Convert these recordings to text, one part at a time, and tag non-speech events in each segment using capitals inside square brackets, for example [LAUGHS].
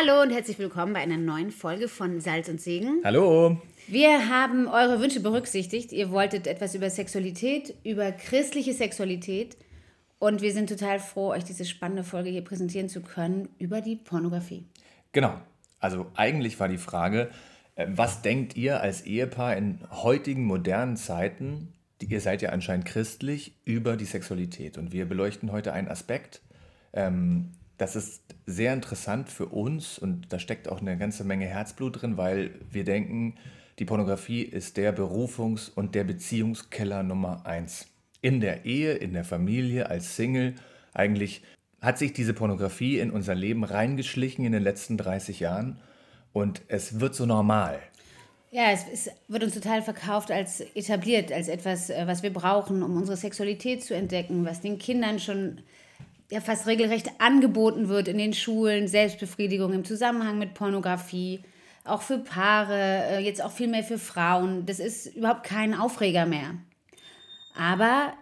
Hallo und herzlich willkommen bei einer neuen Folge von Salz und Segen. Hallo. Wir haben eure Wünsche berücksichtigt. Ihr wolltet etwas über Sexualität, über christliche Sexualität. Und wir sind total froh, euch diese spannende Folge hier präsentieren zu können über die Pornografie. Genau. Also eigentlich war die Frage, äh, was denkt ihr als Ehepaar in heutigen modernen Zeiten, ihr seid ja anscheinend christlich, über die Sexualität? Und wir beleuchten heute einen Aspekt, ähm, das ist sehr interessant für uns und da steckt auch eine ganze Menge Herzblut drin, weil wir denken, die Pornografie ist der Berufungs- und der Beziehungskeller Nummer eins. In der Ehe, in der Familie, als Single. Eigentlich hat sich diese Pornografie in unser Leben reingeschlichen in den letzten 30 Jahren und es wird so normal. Ja, es, es, wird uns total verkauft als etabliert, als etwas, äh, was wir brauchen, um unsere Sexualität zu entdecken, was den Kindern schon ja fast regelrecht angeboten wird in den Schulen, Selbstbefriedigung im Zusammenhang mit Pornografie, auch für Paare, äh, jetzt auch viel mehr für Frauen. Das ist überhaupt kein Aufreger mehr. Aber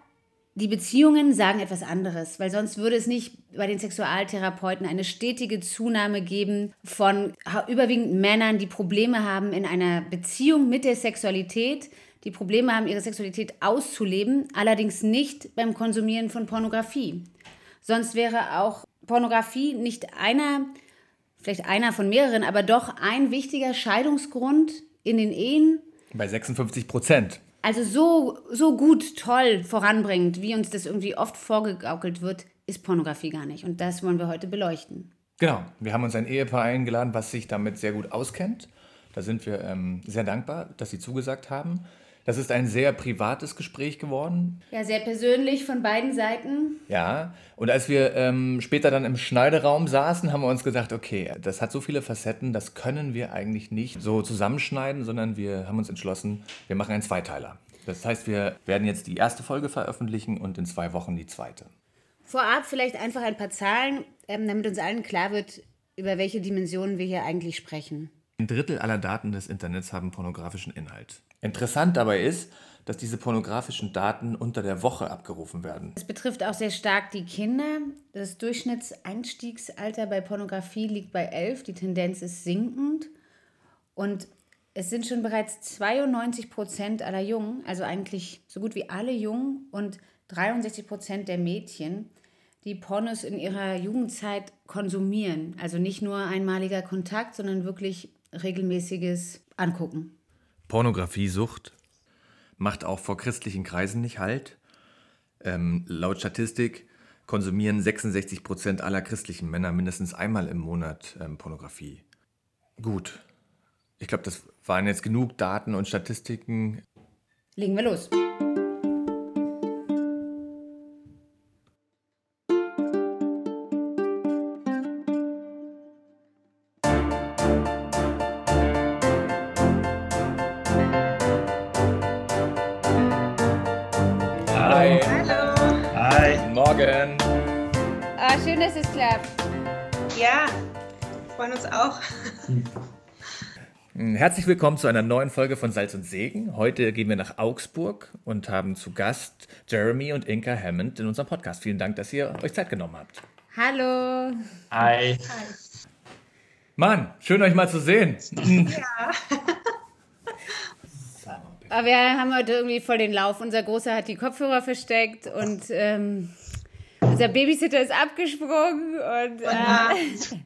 die Beziehungen sagen etwas anderes, weil sonst würde es nicht bei den Sexualtherapeuten eine stetige Zunahme geben von überwiegend Männern, die Probleme haben in einer Beziehung mit der Sexualität, die Probleme haben, ihre Sexualität auszuleben, allerdings nicht beim Konsumieren von Pornografie. Sonst wäre auch Pornografie nicht einer, vielleicht einer von mehreren, aber doch ein wichtiger Scheidungsgrund in den Ehen. Bei 56 Prozent. Also so, so gut, toll voranbringt, wie uns das irgendwie oft vorgegaukelt wird, ist Pornografie gar nicht. Und das wollen wir heute beleuchten. Genau, wir haben uns ein Ehepaar eingeladen, was sich damit sehr gut auskennt. Da sind wir ähm, sehr dankbar, dass Sie zugesagt haben. Das ist ein sehr privates Gespräch geworden. Ja, sehr persönlich von beiden Seiten. Ja, und als wir ähm, später dann im Schneideraum saßen, haben wir uns gesagt, okay, das hat so viele Facetten, das können wir eigentlich nicht so zusammenschneiden, sondern wir haben uns entschlossen, wir machen einen Zweiteiler. Das heißt, wir werden jetzt die erste Folge veröffentlichen und in zwei Wochen die zweite. Vorab vielleicht einfach ein paar Zahlen, ähm, damit uns allen klar wird, über welche Dimensionen wir hier eigentlich sprechen. Ein Drittel aller Daten des Internets haben pornografischen Inhalt. Interessant dabei ist, dass diese pornografischen Daten unter der Woche abgerufen werden. Es betrifft auch sehr stark die Kinder. Das Durchschnittseinstiegsalter bei Pornografie liegt bei 11. Die Tendenz ist sinkend. Und es sind schon bereits 92 Prozent aller Jungen, also eigentlich so gut wie alle Jungen und 63 Prozent der Mädchen, die Pornos in ihrer Jugendzeit konsumieren. Also nicht nur einmaliger Kontakt, sondern wirklich regelmäßiges Angucken. Pornografiesucht macht auch vor christlichen Kreisen nicht Halt. Ähm, laut Statistik konsumieren 66 Prozent aller christlichen Männer mindestens einmal im Monat ähm, Pornografie. Gut. Ich glaube, das waren jetzt genug Daten und Statistiken. Legen wir los. Auch. Herzlich willkommen zu einer neuen Folge von Salz und Segen. Heute gehen wir nach Augsburg und haben zu Gast Jeremy und Inka Hammond in unserem Podcast. Vielen Dank, dass ihr euch Zeit genommen habt. Hallo. Hi. Hi. Mann, schön euch mal zu sehen. Ja. [LAUGHS] Aber wir haben heute irgendwie voll den Lauf. Unser Großer hat die Kopfhörer versteckt und ähm, unser Babysitter ist abgesprungen und äh,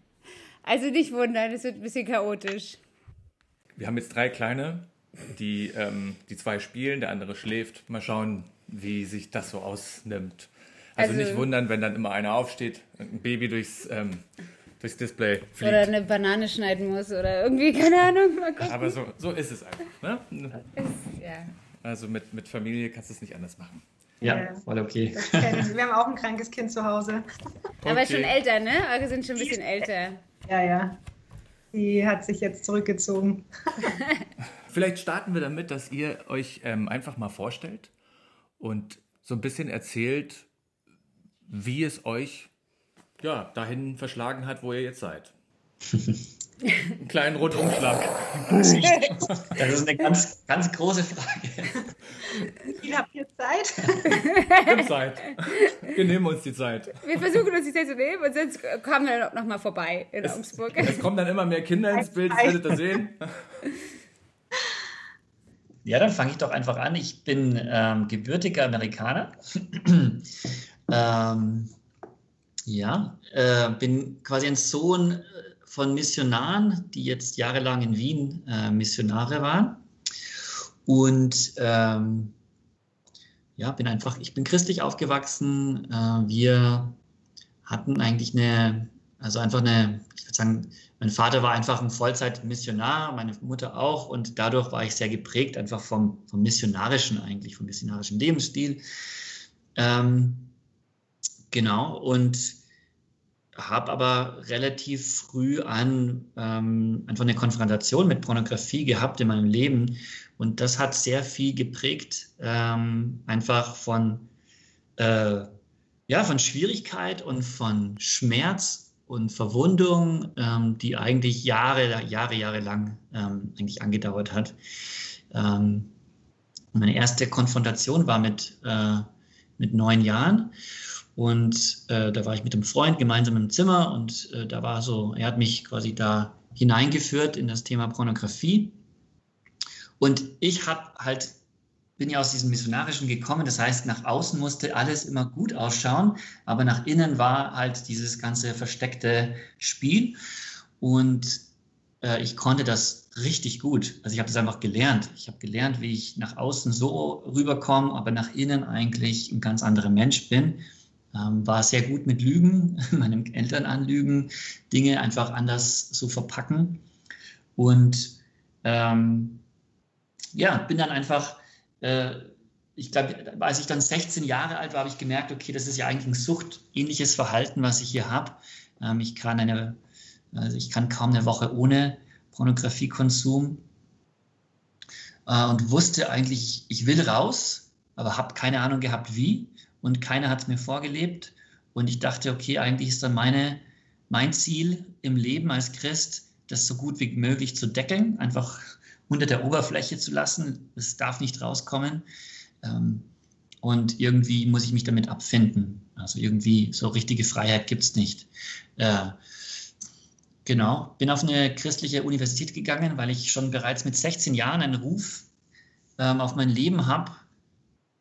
also nicht wundern, es wird ein bisschen chaotisch. Wir haben jetzt drei kleine, die, ähm, die zwei spielen, der andere schläft. Mal schauen, wie sich das so ausnimmt. Also, also nicht wundern, wenn dann immer einer aufsteht, ein Baby durchs, ähm, durchs Display fliegt. Oder eine Banane schneiden muss oder irgendwie, keine Ahnung. Mal gucken. Aber so, so ist es einfach. Ne? Ist, ja. Also mit, mit Familie kannst du es nicht anders machen. Ja, voll okay. Wir haben auch ein krankes Kind zu Hause. Okay. Aber schon älter, ne? Eure sind schon ein bisschen älter. Ja, ja. Die hat sich jetzt zurückgezogen. [LAUGHS] Vielleicht starten wir damit, dass ihr euch ähm, einfach mal vorstellt und so ein bisschen erzählt, wie es euch ja, dahin verschlagen hat, wo ihr jetzt seid. [LAUGHS] Einen kleinen Rundumschlag. [LAUGHS] Das ist eine ganz, ganz große Frage. Viel habt ihr Zeit? Nimm Zeit. Wir nehmen uns die Zeit. Wir versuchen uns die Zeit zu nehmen und sonst kommen wir noch mal vorbei in es, Augsburg. Es kommen dann immer mehr Kinder ins Bild, das werdet ihr sehen. Ja, dann fange ich doch einfach an. Ich bin ähm, gebürtiger Amerikaner. [CLEARS THROAT] ähm, ja, äh, bin quasi ein Sohn von Missionaren, die jetzt jahrelang in Wien äh, Missionare waren. Und ähm, ja, bin einfach, ich bin christlich aufgewachsen. Äh, wir hatten eigentlich eine, also einfach eine, ich würde sagen, mein Vater war einfach ein Vollzeit-Missionar, meine Mutter auch. Und dadurch war ich sehr geprägt, einfach vom, vom missionarischen eigentlich, vom missionarischen Lebensstil. Ähm, genau, und habe aber relativ früh an ähm, einfach eine Konfrontation mit Pornografie gehabt in meinem Leben und das hat sehr viel geprägt, ähm, einfach von, äh, ja, von Schwierigkeit und von Schmerz und Verwundung, ähm, die eigentlich Jahre, Jahre, Jahre lang ähm, eigentlich angedauert hat. Ähm, meine erste Konfrontation war mit, äh, mit neun Jahren und äh, da war ich mit einem Freund gemeinsam im Zimmer und äh, da war so, er hat mich quasi da hineingeführt in das Thema Pornografie. Und ich habe halt, bin ja aus diesem Missionarischen gekommen, das heißt, nach außen musste alles immer gut ausschauen, aber nach innen war halt dieses ganze versteckte Spiel. Und äh, ich konnte das richtig gut. Also ich habe das einfach gelernt. Ich habe gelernt, wie ich nach außen so rüberkomme, aber nach innen eigentlich ein ganz anderer Mensch bin. Ähm, war sehr gut mit Lügen, [LAUGHS] meinen Eltern anlügen, Dinge einfach anders so verpacken. Und ähm, ja, bin dann einfach, äh, ich glaube, als ich dann 16 Jahre alt war, habe ich gemerkt, okay, das ist ja eigentlich ein suchtähnliches Verhalten, was ich hier habe. Ähm, ich kann eine, also ich kann kaum eine Woche ohne Pornografiekonsum äh, und wusste eigentlich, ich will raus, aber habe keine Ahnung gehabt, wie und keiner hat es mir vorgelebt. Und ich dachte, okay, eigentlich ist dann meine, mein Ziel im Leben als Christ, das so gut wie möglich zu deckeln, einfach unter der Oberfläche zu lassen. Es darf nicht rauskommen. Ähm, und irgendwie muss ich mich damit abfinden. Also irgendwie so richtige Freiheit gibt es nicht. Äh, genau, bin auf eine christliche Universität gegangen, weil ich schon bereits mit 16 Jahren einen Ruf ähm, auf mein Leben habe,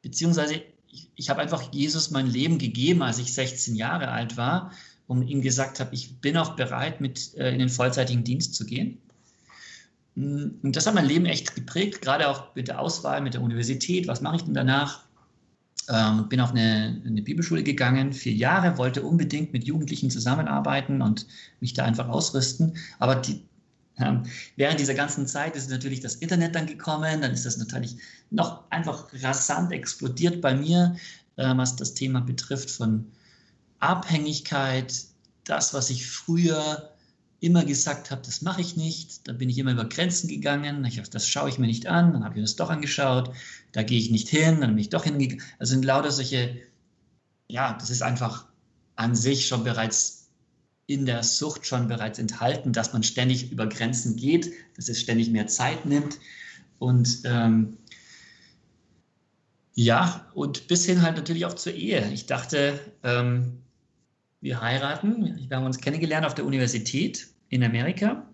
beziehungsweise ich, ich habe einfach Jesus mein Leben gegeben, als ich 16 Jahre alt war und ihm gesagt habe, ich bin auch bereit, mit äh, in den vollzeitigen Dienst zu gehen. Mm, und das hat mein Leben echt geprägt, gerade auch mit der Auswahl, mit der Universität. Was mache ich denn danach? Ähm, bin auf eine, eine, Bibelschule gegangen, vier Jahre, wollte unbedingt mit Jugendlichen zusammenarbeiten und mich da einfach ausrüsten. Aber die, ähm, während dieser ganzen Zeit ist natürlich das Internet dann gekommen, dann ist das natürlich noch einfach rasant explodiert bei mir, äh, was das Thema betrifft von Abhängigkeit, das, was ich früher immer gesagt habe, das mache ich nicht. Da bin ich immer über Grenzen gegangen. Ich das schaue ich mir nicht an. Dann habe ich das doch angeschaut. Da gehe ich nicht hin. Dann bin ich doch hingegangen. Also sind lauter solche, ja, das ist einfach an sich schon bereits in der Sucht schon bereits enthalten, dass man ständig über Grenzen geht, dass es ständig mehr Zeit nimmt und ähm, ja, und bis hin halt natürlich auch zur Ehe. Ich dachte, ähm, wir heiraten. Wir haben uns kennengelernt auf der Universität in Amerika.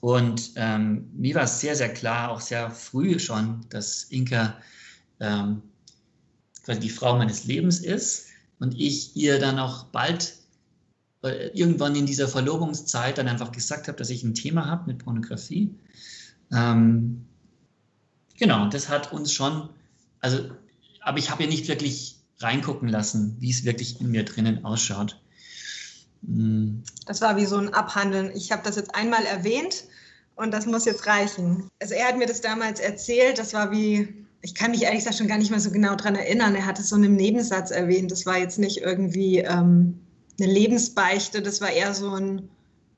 Und ähm, mir war es sehr, sehr klar, auch sehr früh schon, dass Inka ähm, quasi die Frau meines Lebens ist und ich ihr dann auch bald irgendwann in dieser Verlobungszeit dann einfach gesagt habe, dass ich ein Thema habe mit Pornografie. Ähm, genau, das hat uns schon, also, aber ich habe ja nicht wirklich reingucken lassen, wie es wirklich in mir drinnen ausschaut. Mhm. Das war wie so ein Abhandeln. Ich habe das jetzt einmal erwähnt und das muss jetzt reichen. Also er hat mir das damals erzählt, das war wie, ich kann mich ehrlich gesagt schon gar nicht mehr so genau daran erinnern. Er hat es so in einem Nebensatz erwähnt. Das war jetzt nicht irgendwie... Ähm, eine Lebensbeichte. Das war eher so ein,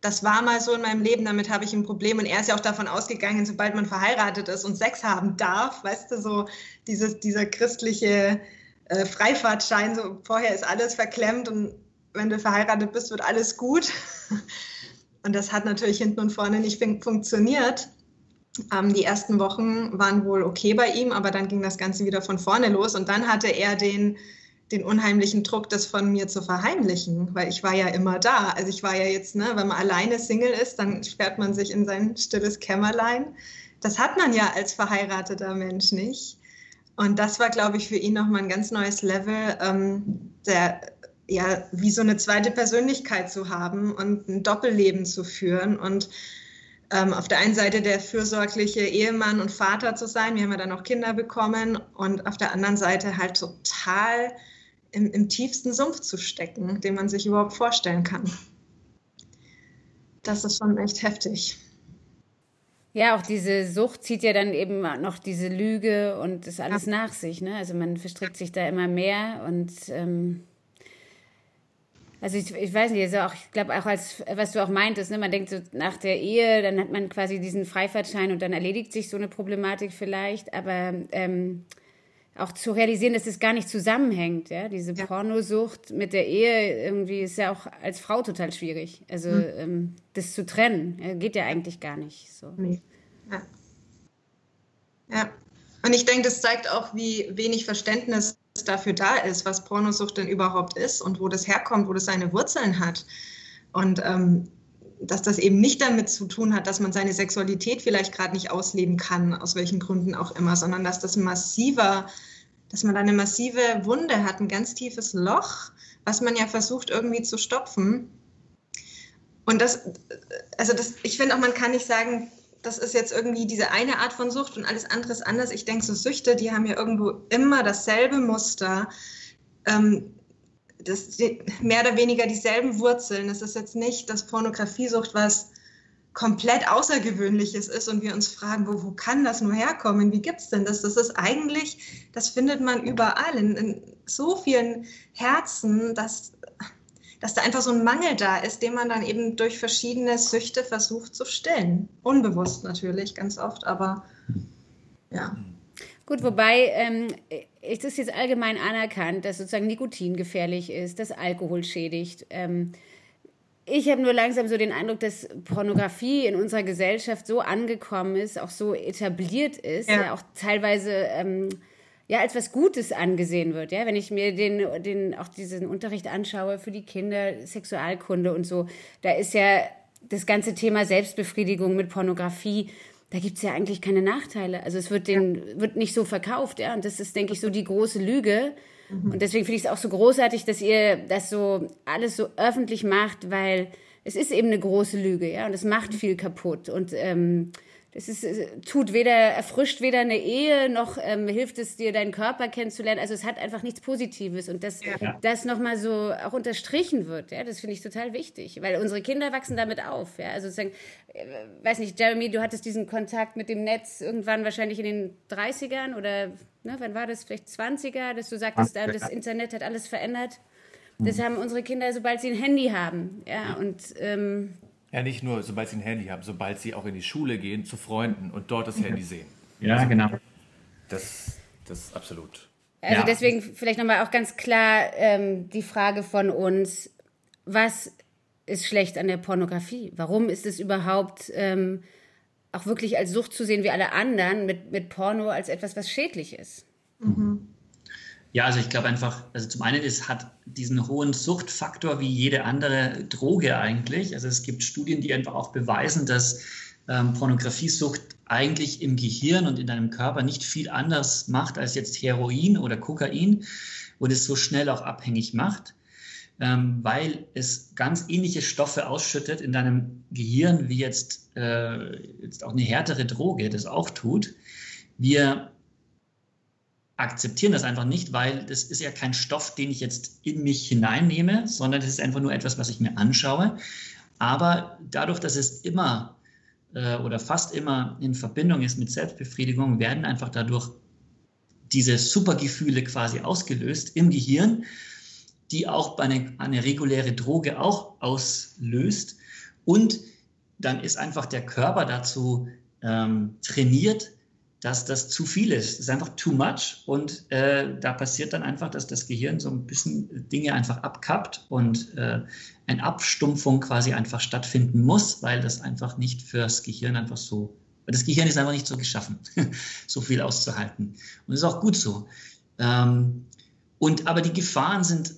das war mal so in meinem Leben, damit habe ich ein Problem. Und er ist ja auch davon ausgegangen, sobald man verheiratet ist und Sex haben darf, weißt du, so dieses, dieser christliche äh, Freifahrtschein, so vorher ist alles verklemmt und wenn du verheiratet bist, wird alles gut. [LAUGHS] Und das hat natürlich hinten und vorne nicht fun funktioniert. Ähm, die ersten Wochen waren wohl okay bei ihm, aber dann ging das Ganze wieder von vorne los und dann hatte er den, den unheimlichen Druck, das von mir zu verheimlichen, weil ich war ja immer da. Also ich war ja jetzt, ne, wenn man alleine Single ist, dann sperrt man sich in sein stilles Kämmerlein. Das hat man ja als verheirateter Mensch nicht. Und das war, glaube ich, für ihn nochmal ein ganz neues Level, ähm, der, ja, wie so eine zweite Persönlichkeit zu haben und ein Doppelleben zu führen und ähm, auf der einen Seite der fürsorgliche Ehemann und Vater zu sein, wir haben ja dann auch Kinder bekommen, und auf der anderen Seite halt total im, im tiefsten Sumpf zu stecken, den man sich überhaupt vorstellen kann. Das ist schon echt heftig. Ja, auch diese Sucht zieht ja dann eben noch diese Lüge und das alles ja. nach sich. Ne? Also man verstrickt sich da immer mehr und ähm, also ich, ich weiß nicht, also auch, ich glaube auch als, was du auch meintest, ne, man denkt so nach der Ehe, dann hat man quasi diesen Freifahrtschein und dann erledigt sich so eine Problematik vielleicht, aber ähm, auch zu realisieren, dass es gar nicht zusammenhängt, ja, diese ja. Pornosucht mit der Ehe irgendwie ist ja auch als Frau total schwierig, also mhm. ähm, das zu trennen, ja, geht ja eigentlich gar nicht so. Nee. Ja. ja. Und ich denke, das zeigt auch, wie wenig Verständnis dafür da ist, was Pornosucht denn überhaupt ist und wo das herkommt, wo das seine Wurzeln hat. Und ähm, dass das eben nicht damit zu tun hat, dass man seine Sexualität vielleicht gerade nicht ausleben kann, aus welchen Gründen auch immer, sondern dass das massiver, dass man da eine massive Wunde hat, ein ganz tiefes Loch, was man ja versucht irgendwie zu stopfen. Und das, also das, ich finde auch, man kann nicht sagen, das ist jetzt irgendwie diese eine Art von Sucht und alles andere ist anders. Ich denke, so Süchte, die haben ja irgendwo immer dasselbe Muster, ähm, das, mehr oder weniger dieselben Wurzeln. Es ist jetzt nicht, dass Pornografiesucht was komplett Außergewöhnliches ist und wir uns fragen, wo, wo kann das nur herkommen? Wie gibt es denn das? Das ist eigentlich, das findet man überall in, in so vielen Herzen, dass dass da einfach so ein Mangel da ist, den man dann eben durch verschiedene Süchte versucht zu stillen. Unbewusst natürlich, ganz oft, aber ja. Gut, wobei ähm, ist es jetzt allgemein anerkannt, dass sozusagen Nikotin gefährlich ist, dass Alkohol schädigt. Ähm, ich habe nur langsam so den Eindruck, dass Pornografie in unserer Gesellschaft so angekommen ist, auch so etabliert ist, ja. ja auch teilweise ähm, ja als was Gutes angesehen wird. Ja, wenn ich mir den, den auch diesen Unterricht anschaue für die Kinder, Sexualkunde und so, da ist ja das ganze Thema Selbstbefriedigung mit Pornografie. Da gibt es ja eigentlich keine Nachteile. Also es wird, den, ja. wird nicht so verkauft, ja. Und das ist, denke ich, so die große Lüge. Mhm. Und deswegen finde ich es auch so großartig, dass ihr das so alles so öffentlich macht, weil es ist eben eine große Lüge, ja. Und es macht viel kaputt. Und ähm, das ist, tut weder, erfrischt weder eine Ehe, noch ähm, hilft es dir, deinen Körper kennenzulernen. Also es hat einfach nichts Positives. Und dass ja. das nochmal so auch unterstrichen wird, ja, das finde ich total wichtig. Weil unsere Kinder wachsen damit auf. Ja? Also sozusagen, äh, weiß nicht, Jeremy, du hattest diesen Kontakt mit dem Netz irgendwann wahrscheinlich in den 30ern oder ne, wann war das? Vielleicht 20er, dass du sagtest, äh, das Internet hat alles verändert. Das mhm. haben unsere Kinder, sobald sie ein Handy haben. Ja, und ähm, ja, nicht nur, sobald sie ein Handy haben, sobald sie auch in die Schule gehen, zu Freunden und dort das Handy sehen. Ja, also, genau. Das, das ist absolut. Also ja. deswegen vielleicht nochmal auch ganz klar ähm, die Frage von uns, was ist schlecht an der Pornografie? Warum ist es überhaupt ähm, auch wirklich als Sucht zu sehen wie alle anderen mit, mit Porno als etwas, was schädlich ist? Mhm. Ja, also ich glaube einfach, also zum einen, es hat diesen hohen Suchtfaktor wie jede andere Droge eigentlich. Also es gibt Studien, die einfach auch beweisen, dass ähm, Pornografiesucht eigentlich im Gehirn und in deinem Körper nicht viel anders macht als jetzt Heroin oder Kokain und es so schnell auch abhängig macht, ähm, weil es ganz ähnliche Stoffe ausschüttet in deinem Gehirn wie jetzt, äh, jetzt auch eine härtere Droge das auch tut. Wir akzeptieren das einfach nicht, weil das ist ja kein Stoff, den ich jetzt in mich hineinnehme, sondern das ist einfach nur etwas, was ich mir anschaue. Aber dadurch, dass es immer äh, oder fast immer in Verbindung ist mit Selbstbefriedigung, werden einfach dadurch diese Supergefühle quasi ausgelöst im Gehirn, die auch eine, eine reguläre Droge auch auslöst. Und dann ist einfach der Körper dazu ähm, trainiert, dass das zu viel ist. Das ist einfach too much und äh, da passiert dann einfach, dass das Gehirn so ein bisschen Dinge einfach abkappt und äh, eine Abstumpfung quasi einfach stattfinden muss, weil das einfach nicht fürs Gehirn einfach so Weil das Gehirn ist einfach nicht so geschaffen, [LAUGHS] so viel auszuhalten. Und das ist auch gut so. Ähm, und aber die Gefahren sind,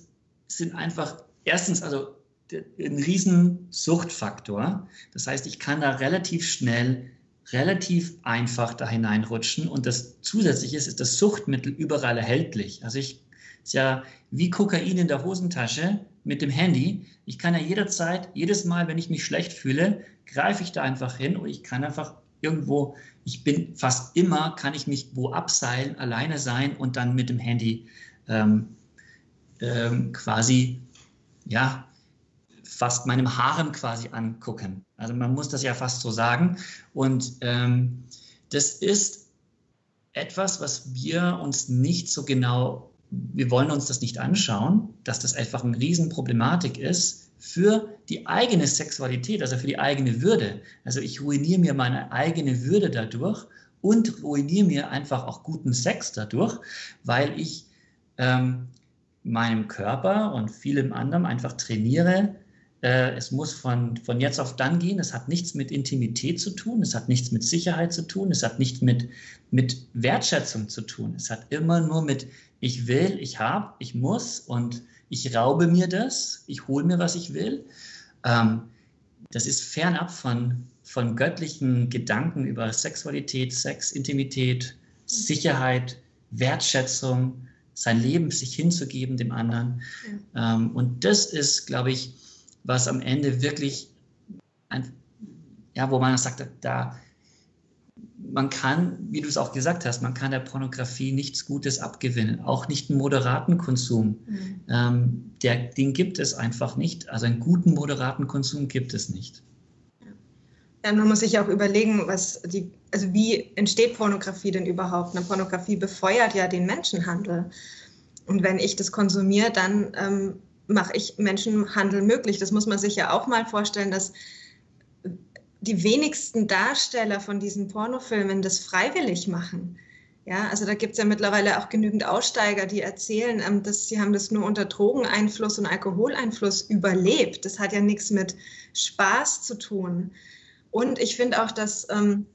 sind einfach erstens, also ein riesen Suchtfaktor. Das heißt, ich kann da relativ schnell, relativ einfach da hineinrutschen. Und das Zusätzliche ist, ist das Suchtmittel überall erhältlich. Also ich ist ja wie Kokain in der Hosentasche mit dem Handy. Ich kann ja jederzeit, jedes Mal, wenn ich mich schlecht fühle, greife ich da einfach hin und ich kann einfach irgendwo, ich bin fast immer, kann ich mich wo abseilen, alleine sein und dann mit dem Handy ähm, ähm, quasi, ja, fast meinem Harem quasi angucken. Also man muss das ja fast so sagen. Und ähm, das ist etwas, was wir uns nicht so genau, wir wollen uns das nicht anschauen, dass das einfach eine Riesenproblematik ist für die eigene Sexualität, also für die eigene Würde. Also ich ruiniere mir meine eigene Würde dadurch und ruiniere mir einfach auch guten Sex dadurch, weil ich ähm, meinem Körper und vielem anderem einfach trainiere, es muss von, von jetzt auf dann gehen. Es hat nichts mit Intimität zu tun. Es hat nichts mit Sicherheit zu tun. Es hat nichts mit, mit Wertschätzung zu tun. Es hat immer nur mit ich will, ich habe, ich muss und ich raube mir das. Ich hole mir, was ich will. Ähm, das ist fernab von, von göttlichen Gedanken über Sexualität, Sex, Intimität, Sicherheit, Wertschätzung, sein Leben sich hinzugeben dem anderen. Ähm, und das ist, glaube ich, was am Ende wirklich, ein, ja, wo man sagt, da, man kann, wie du es auch gesagt hast, man kann der Pornografie nichts Gutes abgewinnen, auch nicht einen moderaten Konsum. Mhm. Ähm, der, den gibt es einfach nicht. Also einen guten moderaten Konsum gibt es nicht. Ja, man muss sich auch überlegen, was die, also wie entsteht Pornografie denn überhaupt? Eine Pornografie befeuert ja den Menschenhandel. Und wenn ich das konsumiere, dann ähm, mache ich Menschenhandel möglich. Das muss man sich ja auch mal vorstellen, dass die wenigsten Darsteller von diesen Pornofilmen das freiwillig machen. Ja, also da gibt es ja mittlerweile auch genügend Aussteiger, die erzählen, ähm, dass sie haben das nur unter Drogeneinfluss und Alkoholeinfluss überlebt. Das hat ja nichts mit Spaß zu tun. Und ich finde auch, dass ähm,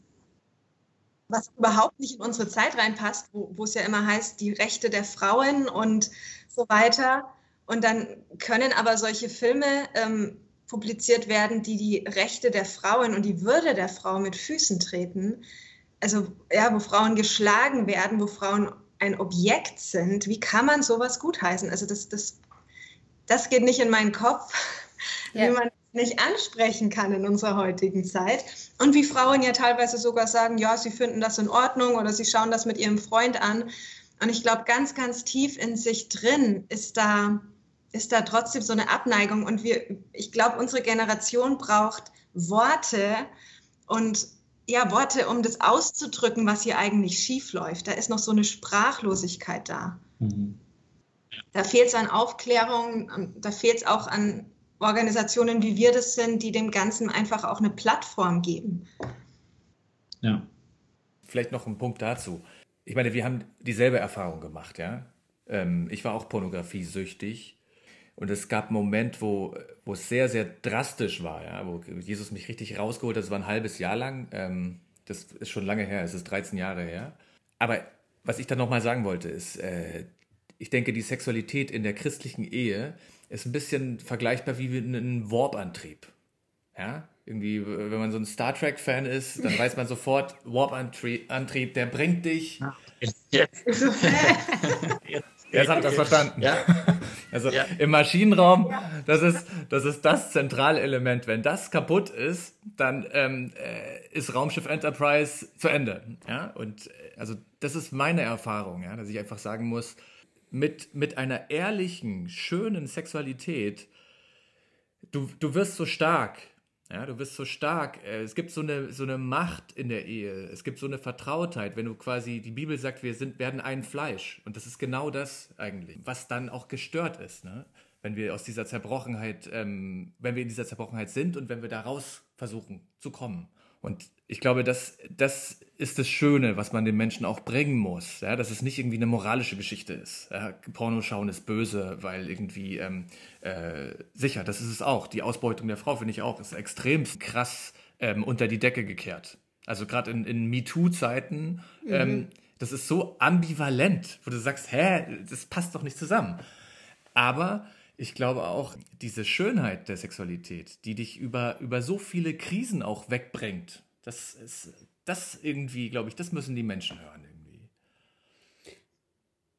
was überhaupt nicht in unsere Zeit reinpasst, wo, wo es ja immer heißt, die Rechte der Frauen und so weiter, und dann können aber solche Filme ähm, publiziert werden, die die Rechte der Frauen und die Würde der Frau mit Füßen treten. Also ja, wo Frauen geschlagen werden, wo Frauen ein Objekt sind. Wie kann man sowas gutheißen? Also das, das, das geht nicht in meinen Kopf, ja. wie man nicht ansprechen kann in unserer heutigen Zeit. Und wie Frauen ja teilweise sogar sagen, ja, sie finden das in Ordnung oder sie schauen das mit ihrem Freund an. Und ich glaube, ganz, ganz tief in sich drin ist da ist da trotzdem so eine Abneigung. Und wir, ich glaube, unsere Generation braucht Worte und ja, Worte, um das auszudrücken, was hier eigentlich schief läuft. Da ist noch so eine Sprachlosigkeit da. Mhm. Da fehlt es an Aufklärung, da fehlt es auch an Organisationen, wie wir das sind, die dem Ganzen einfach auch eine Plattform geben. Ja. Vielleicht noch ein Punkt dazu. Ich meine, wir haben dieselbe Erfahrung gemacht, ja. Ähm, ich war auch pornografiesüchtig und es gab einen Moment, wo, wo es sehr, sehr drastisch war, ja, wo Jesus mich richtig rausgeholt hat. Das war ein halbes Jahr lang. Ähm, das ist schon lange her, es ist 13 Jahre her. Aber was ich dann nochmal sagen wollte, ist, äh, ich denke, die Sexualität in der christlichen Ehe ist ein bisschen vergleichbar wie ein Warp-Antrieb. Ja, irgendwie, wenn man so ein Star Trek-Fan ist, dann weiß man sofort, Warp-Antrieb, der bringt dich. Jetzt. [LAUGHS] Jetzt habt ihr das verstanden. Ja. Also ja. im Maschinenraum, das ist, das ist das zentrale Element. Wenn das kaputt ist, dann ähm, äh, ist Raumschiff Enterprise zu Ende. Ja? Und äh, also das ist meine Erfahrung, ja, dass ich einfach sagen muss, mit, mit einer ehrlichen, schönen Sexualität, du, du wirst so stark, ja, du bist so stark. Äh, es gibt so eine, so eine Macht in der Ehe. Es gibt so eine Vertrautheit, wenn du quasi, die Bibel sagt, wir sind, werden ein Fleisch. Und das ist genau das eigentlich, was dann auch gestört ist, ne? Wenn wir aus dieser Zerbrochenheit, ähm, wenn wir in dieser Zerbrochenheit sind und wenn wir daraus versuchen zu kommen. Und ich glaube, das, das ist das Schöne, was man den Menschen auch bringen muss. Ja, dass es nicht irgendwie eine moralische Geschichte ist. Ja, Porno schauen ist böse, weil irgendwie ähm, äh, sicher, das ist es auch. Die Ausbeutung der Frau finde ich auch ist extrem krass ähm, unter die Decke gekehrt. Also gerade in, in MeToo-Zeiten, mhm. ähm, das ist so ambivalent, wo du sagst, hä, das passt doch nicht zusammen. Aber ich glaube auch, diese Schönheit der Sexualität, die dich über, über so viele Krisen auch wegbringt, das ist, das irgendwie, glaube ich, das müssen die Menschen hören irgendwie.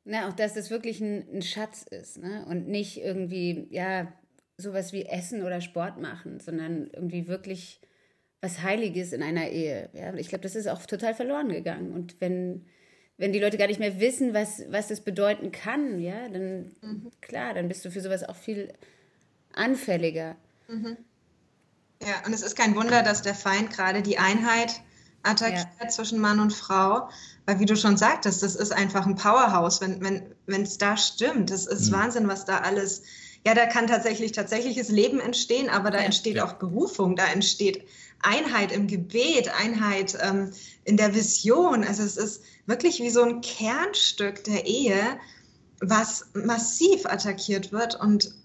Na, auch dass das wirklich ein, ein Schatz ist, ne? Und nicht irgendwie, ja, sowas wie Essen oder Sport machen, sondern irgendwie wirklich was Heiliges in einer Ehe. Ja? Ich glaube, das ist auch total verloren gegangen. Und wenn wenn die Leute gar nicht mehr wissen, was, was das bedeuten kann, ja, dann mhm. klar, dann bist du für sowas auch viel anfälliger. Mhm. Ja, und es ist kein Wunder, dass der Feind gerade die Einheit attackiert ja. zwischen Mann und Frau, weil wie du schon sagtest, das ist einfach ein Powerhouse, wenn es wenn, da stimmt. Das ist mhm. Wahnsinn, was da alles, ja, da kann tatsächlich tatsächliches Leben entstehen, aber da ja. entsteht ja. auch Berufung, da entsteht Einheit im Gebet, Einheit ähm, in der Vision. Also es ist wirklich wie so ein Kernstück der Ehe, was massiv attackiert wird und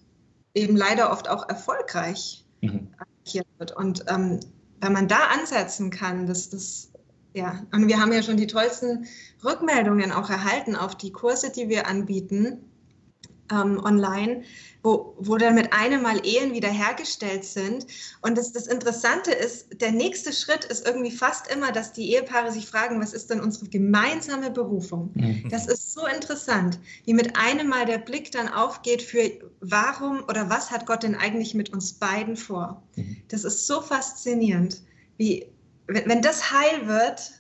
eben leider oft auch erfolgreich mhm. attackiert wird. Und ähm, wenn man da ansetzen kann, das, das, ja, und wir haben ja schon die tollsten Rückmeldungen auch erhalten auf die Kurse, die wir anbieten ähm, online, wo, wo dann mit einem Mal Ehen wiederhergestellt sind. Und das, das Interessante ist, der nächste Schritt ist irgendwie fast immer, dass die Ehepaare sich fragen, was ist denn unsere gemeinsame Berufung? Mhm. Das ist so interessant, wie mit einem Mal der Blick dann aufgeht für warum oder was hat Gott denn eigentlich mit uns beiden vor? Mhm. Das ist so faszinierend, wie wenn, wenn das heil wird,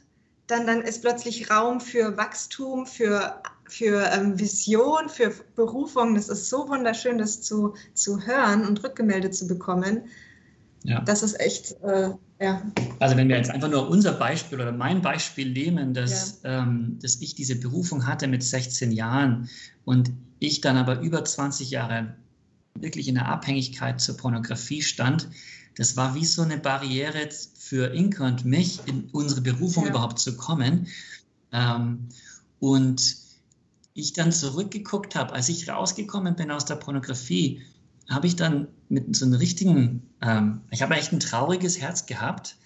dann, dann ist plötzlich Raum für Wachstum, für für ähm, Vision, für Berufung. Das ist so wunderschön, das zu, zu hören und rückgemeldet zu bekommen. Ja. Das ist echt, äh, ja. Also wenn wir jetzt einfach nur unser Beispiel oder mein Beispiel nehmen, dass, ja. ähm, dass ich diese Berufung hatte mit 16 Jahren und ich dann aber über 20 Jahre wirklich in der Abhängigkeit zur Pornografie stand, das war wie so eine Barriere für Inka und mich, in unsere Berufung ja. überhaupt zu kommen. Ähm, und ich dann zurückgeguckt habe, als ich rausgekommen bin aus der Pornografie, habe ich dann mit so einem richtigen, ähm, ich habe echt ein trauriges Herz gehabt,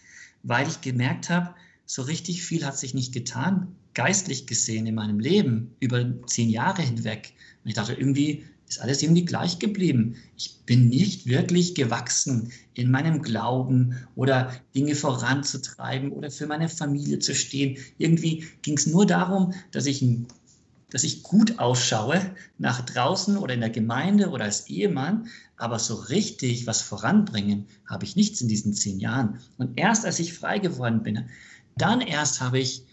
weil ich gemerkt habe, so richtig viel hat sich nicht getan, geistlich gesehen in meinem Leben über zehn Jahre hinweg. Und ich dachte, irgendwie ist alles irgendwie gleich geblieben. Ich bin nicht wirklich gewachsen in meinem Glauben oder Dinge voranzutreiben oder für meine Familie zu stehen. Irgendwie ging es nur darum, dass ich ein dass ich gut ausschaue nach draußen oder in der Gemeinde oder als Ehemann, aber so richtig was voranbringen habe ich nichts in diesen zehn Jahren. Und erst als ich frei geworden bin, dann erst habe ich,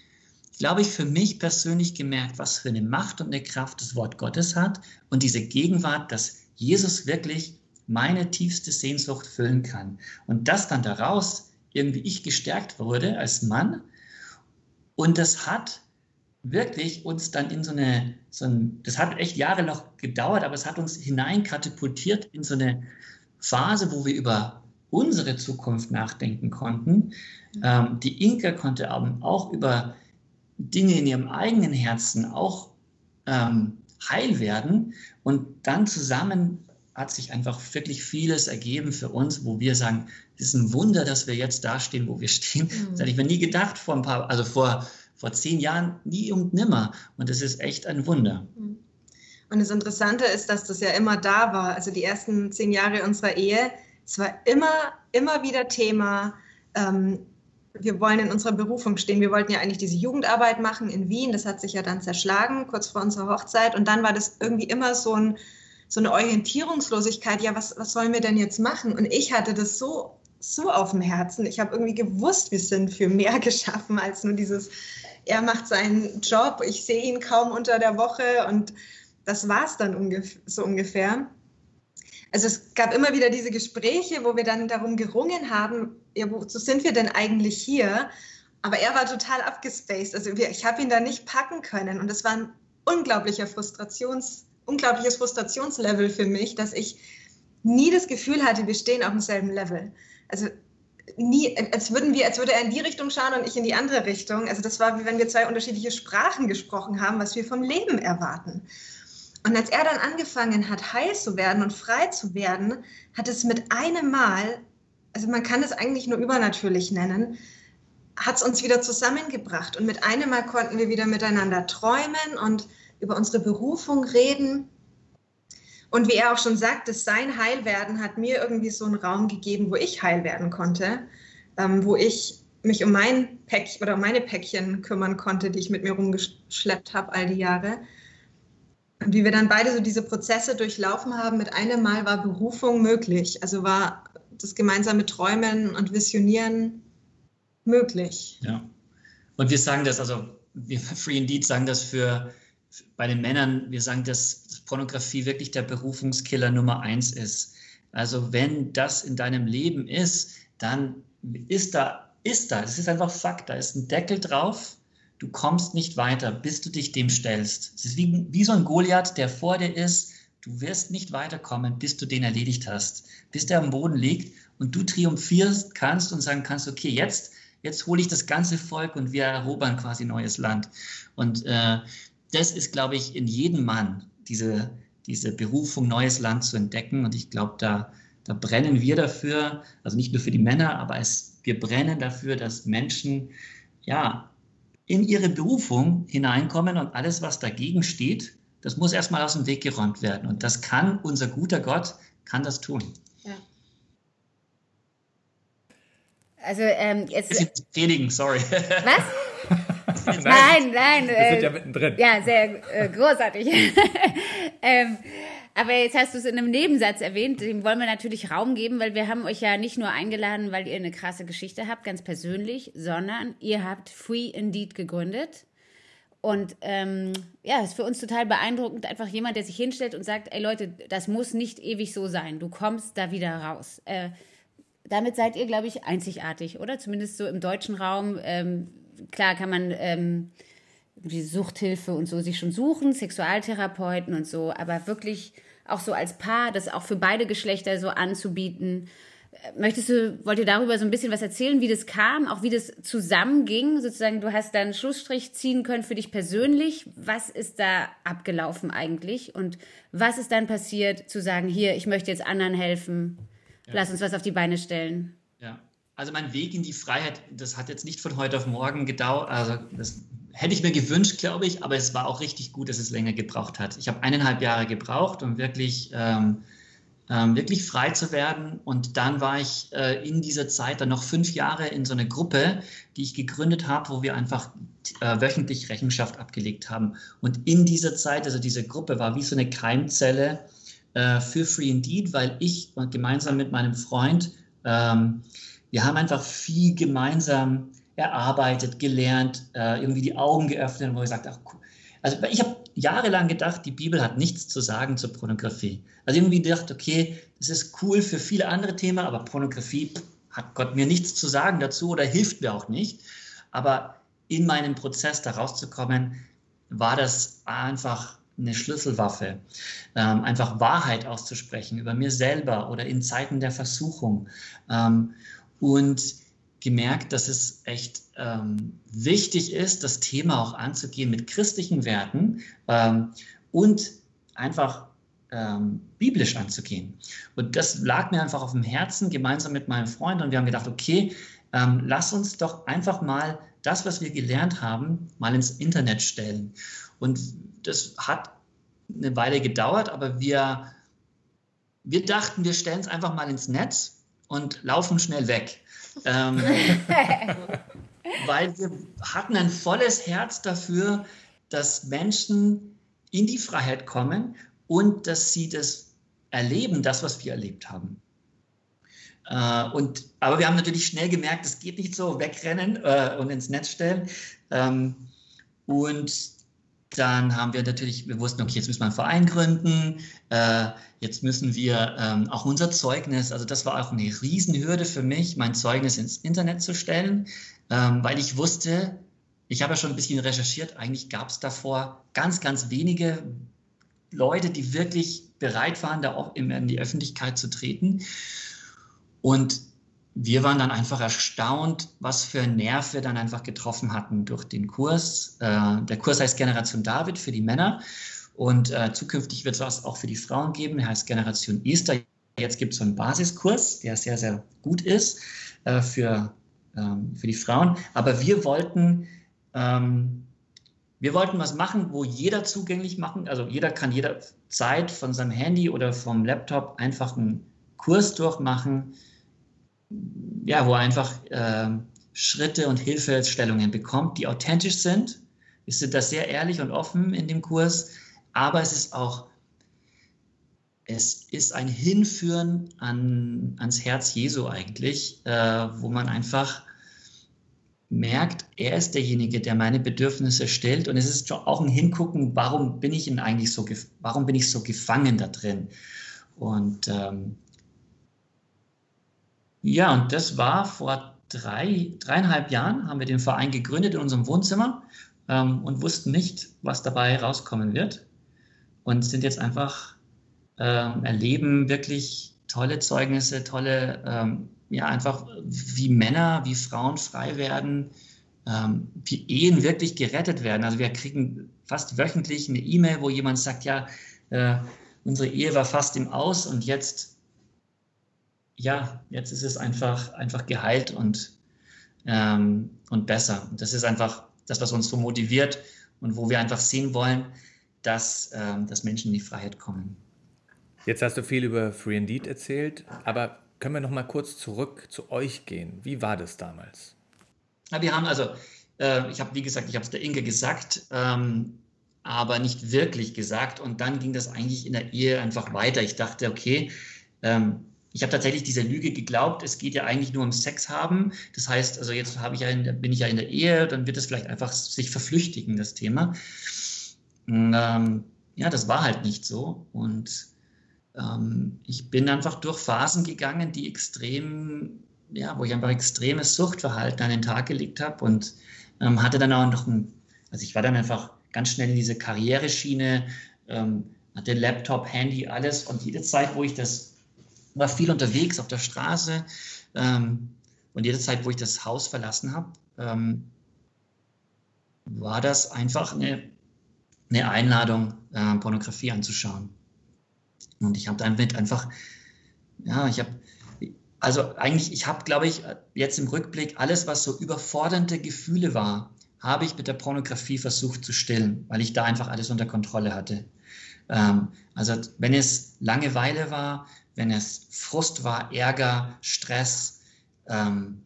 glaube ich, für mich persönlich gemerkt, was für eine Macht und eine Kraft das Wort Gottes hat und diese Gegenwart, dass Jesus wirklich meine tiefste Sehnsucht füllen kann. Und dass dann daraus irgendwie ich gestärkt wurde als Mann. Und das hat wirklich uns dann in so eine, so ein, das hat echt Jahre noch gedauert, aber es hat uns hineinkatapultiert in so eine Phase, wo wir über unsere Zukunft nachdenken konnten. Ähm, die Inka konnte auch über Dinge in ihrem eigenen Herzen auch ähm, heil werden und dann zusammen hat sich einfach wirklich vieles ergeben für uns, wo wir sagen, es ist ein Wunder, dass wir jetzt da stehen, wo wir stehen. Mhm. Das hätte ich mir nie gedacht vor ein paar, also vor vor zehn Jahren nie und nimmer. Und das ist echt ein Wunder. Hm. Und das Interessante ist, dass das ja immer da war. Also die ersten zehn Jahre unserer Ehe, es war immer, immer wieder Thema. Ähm, wir wollen in unserer Berufung stehen. Wir wollten ja eigentlich diese Jugendarbeit machen in Wien. Das hat sich ja dann zerschlagen, kurz vor unserer Hochzeit. Und dann war das irgendwie immer so, ein, so eine Orientierungslosigkeit. Ja, was, was sollen wir denn jetzt machen? Und ich hatte das so, so auf dem Herzen. Ich habe irgendwie gewusst, wir sind für mehr [LAUGHS] geschaffen als nur dieses er macht seinen Job, ich sehe ihn kaum unter der Woche und das war es dann ungef so ungefähr. Also es gab immer wieder diese Gespräche, wo wir dann darum gerungen haben, ja, wozu sind wir denn eigentlich hier? Aber er war total abgespaced. Also wir, ich habe ihn da nicht packen können und es war ein unglaublicher Frustrations, unglaubliches Frustrationslevel für mich, dass ich nie das Gefühl hatte, wir stehen auf demselben Level. Also nie, als würden wir, als würde er in die Richtung schauen und ich in die andere Richtung. Also das war wie wenn wir zwei unterschiedliche Sprachen gesprochen haben, was wir vom Leben erwarten. Und als er dann angefangen hat, heil zu werden und frei zu werden, hat es mit einem Mal, also man kann es eigentlich nur übernatürlich nennen, hat es uns wieder zusammengebracht. Und mit einem Mal konnten wir wieder miteinander träumen und über unsere Berufung reden. Und wie er auch schon sagte, sein Heilwerden hat mir irgendwie so einen Raum gegeben, wo ich heil werden konnte, ähm, wo ich mich um mein Päckchen oder um meine Päckchen kümmern konnte, die ich mit mir rumgeschleppt habe all die Jahre. Und wie wir dann beide so diese Prozesse durchlaufen haben, mit einem Mal war Berufung möglich. Also war das gemeinsame Träumen und Visionieren möglich. Ja. Und wir sagen das, also wir Free Indeed sagen das für bei den Männern, wir sagen, dass Pornografie wirklich der Berufungskiller Nummer eins ist. Also wenn das in deinem Leben ist, dann ist da, ist da, es ist einfach Fakt, da ist ein Deckel drauf, du kommst nicht weiter, bis du dich dem stellst. Es ist wie, wie so ein Goliath, der vor dir ist, du wirst nicht weiterkommen, bis du den erledigt hast, bis der am Boden liegt und du triumphierst kannst und sagen kannst, okay, jetzt, jetzt hole ich das ganze Volk und wir erobern quasi neues Land. Und äh, das ist, glaube ich, in jedem Mann, diese, diese Berufung, neues Land zu entdecken. Und ich glaube, da, da brennen wir dafür, also nicht nur für die Männer, aber es, wir brennen dafür, dass Menschen ja in ihre Berufung hineinkommen und alles, was dagegen steht, das muss erstmal aus dem Weg geräumt werden. Und das kann unser guter Gott, kann das tun. Ja. Also ähm, jetzt. Predigen, sorry. Was? [LAUGHS] nein, nein. Wir äh, sind ja mittendrin. Ja, sehr äh, großartig. [LAUGHS] ähm, aber jetzt hast du es in einem Nebensatz erwähnt, dem wollen wir natürlich Raum geben, weil wir haben euch ja nicht nur eingeladen, weil ihr eine krasse Geschichte habt, ganz persönlich, sondern ihr habt Free Indeed gegründet. Und ähm, ja, ist für uns total beeindruckend, einfach jemand, der sich hinstellt und sagt, ey Leute, das muss nicht ewig so sein, du kommst da wieder raus. Äh, damit seid ihr, glaube ich, einzigartig, oder? Zumindest so im deutschen Raum. Ähm, klar kann man ähm, die Suchthilfe und so sich schon suchen, Sexualtherapeuten und so, aber wirklich auch so als Paar, das auch für beide Geschlechter so anzubieten. Äh, möchtest du, wollt ihr darüber so ein bisschen was erzählen, wie das kam, auch wie das zusammenging? Sozusagen, du hast da einen Schlussstrich ziehen können für dich persönlich. Was ist da abgelaufen eigentlich? Und was ist dann passiert, zu sagen, hier, ich möchte jetzt anderen helfen, ja. lass uns was auf die Beine stellen? Ja, also mein Weg in die Freiheit, das hat jetzt nicht von heute auf morgen gedauert. Also das hätte ich mir gewünscht, glaube ich, aber es war auch richtig gut, dass es länger gebraucht hat. Ich habe eineinhalb Jahre gebraucht, um wirklich, ähm, ähm, wirklich frei zu werden. Und dann war ich äh, in dieser Zeit dann noch fünf Jahre in so einer Gruppe, die ich gegründet habe, wo wir einfach äh, wöchentlich Rechenschaft abgelegt haben. Und in dieser Zeit, also diese Gruppe war wie so eine Keimzelle äh, für Free Indeed, weil ich gemeinsam mit meinem Freund ähm, wir haben einfach viel gemeinsam erarbeitet, gelernt, äh, irgendwie die Augen geöffnet, wo ich sagte, ach, also ich habe jahrelang gedacht, die Bibel hat nichts zu sagen zur Pornografie. Also irgendwie gedacht, okay, das ist cool für viele andere Themen, aber Pornografie hat Gott mir nichts zu sagen dazu oder hilft mir auch nicht. Aber in meinem Prozess da rauszukommen, war das einfach eine Schlüsselwaffe, ähm, einfach Wahrheit auszusprechen über mir selber oder in Zeiten der Versuchung. Ähm, und gemerkt, dass es echt ähm, wichtig ist, das Thema auch anzugehen mit christlichen Werten ähm, und einfach ähm, biblisch anzugehen. Und das lag mir einfach auf dem Herzen, gemeinsam mit meinem Freund. Und wir haben gedacht, okay, ähm, lass uns doch einfach mal das, was wir gelernt haben, mal ins Internet stellen. Und das hat eine Weile gedauert, aber wir, wir dachten, wir stellen es einfach mal ins Netz und laufen schnell weg. Ähm, [LAUGHS] weil wir hatten ein volles Herz dafür, dass Menschen in die Freiheit kommen und dass sie das erleben, das, was wir erlebt haben. Äh, und, aber wir haben natürlich schnell gemerkt, es geht nicht so, wegrennen äh, und ins Netz stellen. Ähm, und dann haben wir natürlich, wir wussten, okay, jetzt müssen wir einen Verein gründen, äh, jetzt müssen wir ähm, auch unser Zeugnis, also das war auch eine Riesenhürde für mich, mein Zeugnis ins Internet zu stellen, ähm, weil ich wusste, ich habe ja schon ein bisschen recherchiert, eigentlich gab es davor ganz, ganz wenige Leute, die wirklich bereit waren, da auch in die Öffentlichkeit zu treten. Und wir waren dann einfach erstaunt, was für Nerv wir dann einfach getroffen hatten durch den Kurs. Äh, der Kurs heißt Generation David für die Männer und äh, zukünftig wird es das auch für die Frauen geben. Der heißt Generation Easter. Jetzt gibt es so einen Basiskurs, der sehr, sehr gut ist äh, für ähm, für die Frauen. Aber wir wollten, ähm, wir wollten was machen, wo jeder zugänglich machen, also jeder kann jederzeit von seinem Handy oder vom Laptop einfach einen Kurs durchmachen, ja, wo er einfach äh, Schritte und Hilfestellungen bekommt, die authentisch sind. Wir sind da sehr ehrlich und offen in dem Kurs, aber es ist auch es ist ein Hinführen an, ans Herz Jesu eigentlich, äh, wo man einfach merkt, er ist derjenige, der meine Bedürfnisse stellt. Und es ist auch ein Hingucken, warum bin ich denn eigentlich so, warum bin ich so gefangen da drin? Und ähm, ja, und das war vor drei, dreieinhalb Jahren, haben wir den Verein gegründet in unserem Wohnzimmer ähm, und wussten nicht, was dabei rauskommen wird. Und sind jetzt einfach ähm, erleben wirklich tolle Zeugnisse, tolle, ähm, ja, einfach wie Männer, wie Frauen frei werden, ähm, wie Ehen wirklich gerettet werden. Also wir kriegen fast wöchentlich eine E-Mail, wo jemand sagt, ja, äh, unsere Ehe war fast im Aus und jetzt, ja, jetzt ist es einfach, einfach geheilt und, ähm, und besser. Und das ist einfach das, was uns so motiviert und wo wir einfach sehen wollen, dass, ähm, dass Menschen in die Freiheit kommen. Jetzt hast du viel über Free Indeed erzählt, aber können wir noch mal kurz zurück zu euch gehen? Wie war das damals? Ja, wir haben also, äh, ich habe wie gesagt, ich habe es der Inge gesagt, ähm, aber nicht wirklich gesagt. Und dann ging das eigentlich in der Ehe einfach weiter. Ich dachte, okay, ähm, ich habe tatsächlich diese Lüge geglaubt, es geht ja eigentlich nur um Sex haben. Das heißt, also jetzt habe ich ja der, bin ich ja in der Ehe, dann wird es vielleicht einfach sich verflüchtigen, das Thema. Und, ähm, ja, das war halt nicht so. Und ähm, ich bin einfach durch Phasen gegangen, die extrem, ja, wo ich einfach extremes Suchtverhalten an den Tag gelegt habe und ähm, hatte dann auch noch ein, also ich war dann einfach ganz schnell in diese Karriereschiene, ähm, hatte Laptop, Handy, alles und jede Zeit, wo ich das, war viel unterwegs auf der Straße ähm, und jede Zeit, wo ich das Haus verlassen habe, ähm, war das einfach eine, eine Einladung, äh, Pornografie anzuschauen. Und ich habe damit einfach, ja, ich habe, also eigentlich, ich habe, glaube ich, jetzt im Rückblick alles, was so überfordernde Gefühle war, habe ich mit der Pornografie versucht zu stillen, weil ich da einfach alles unter Kontrolle hatte. Ähm, also wenn es Langeweile war, wenn es Frust war, Ärger, Stress, ähm,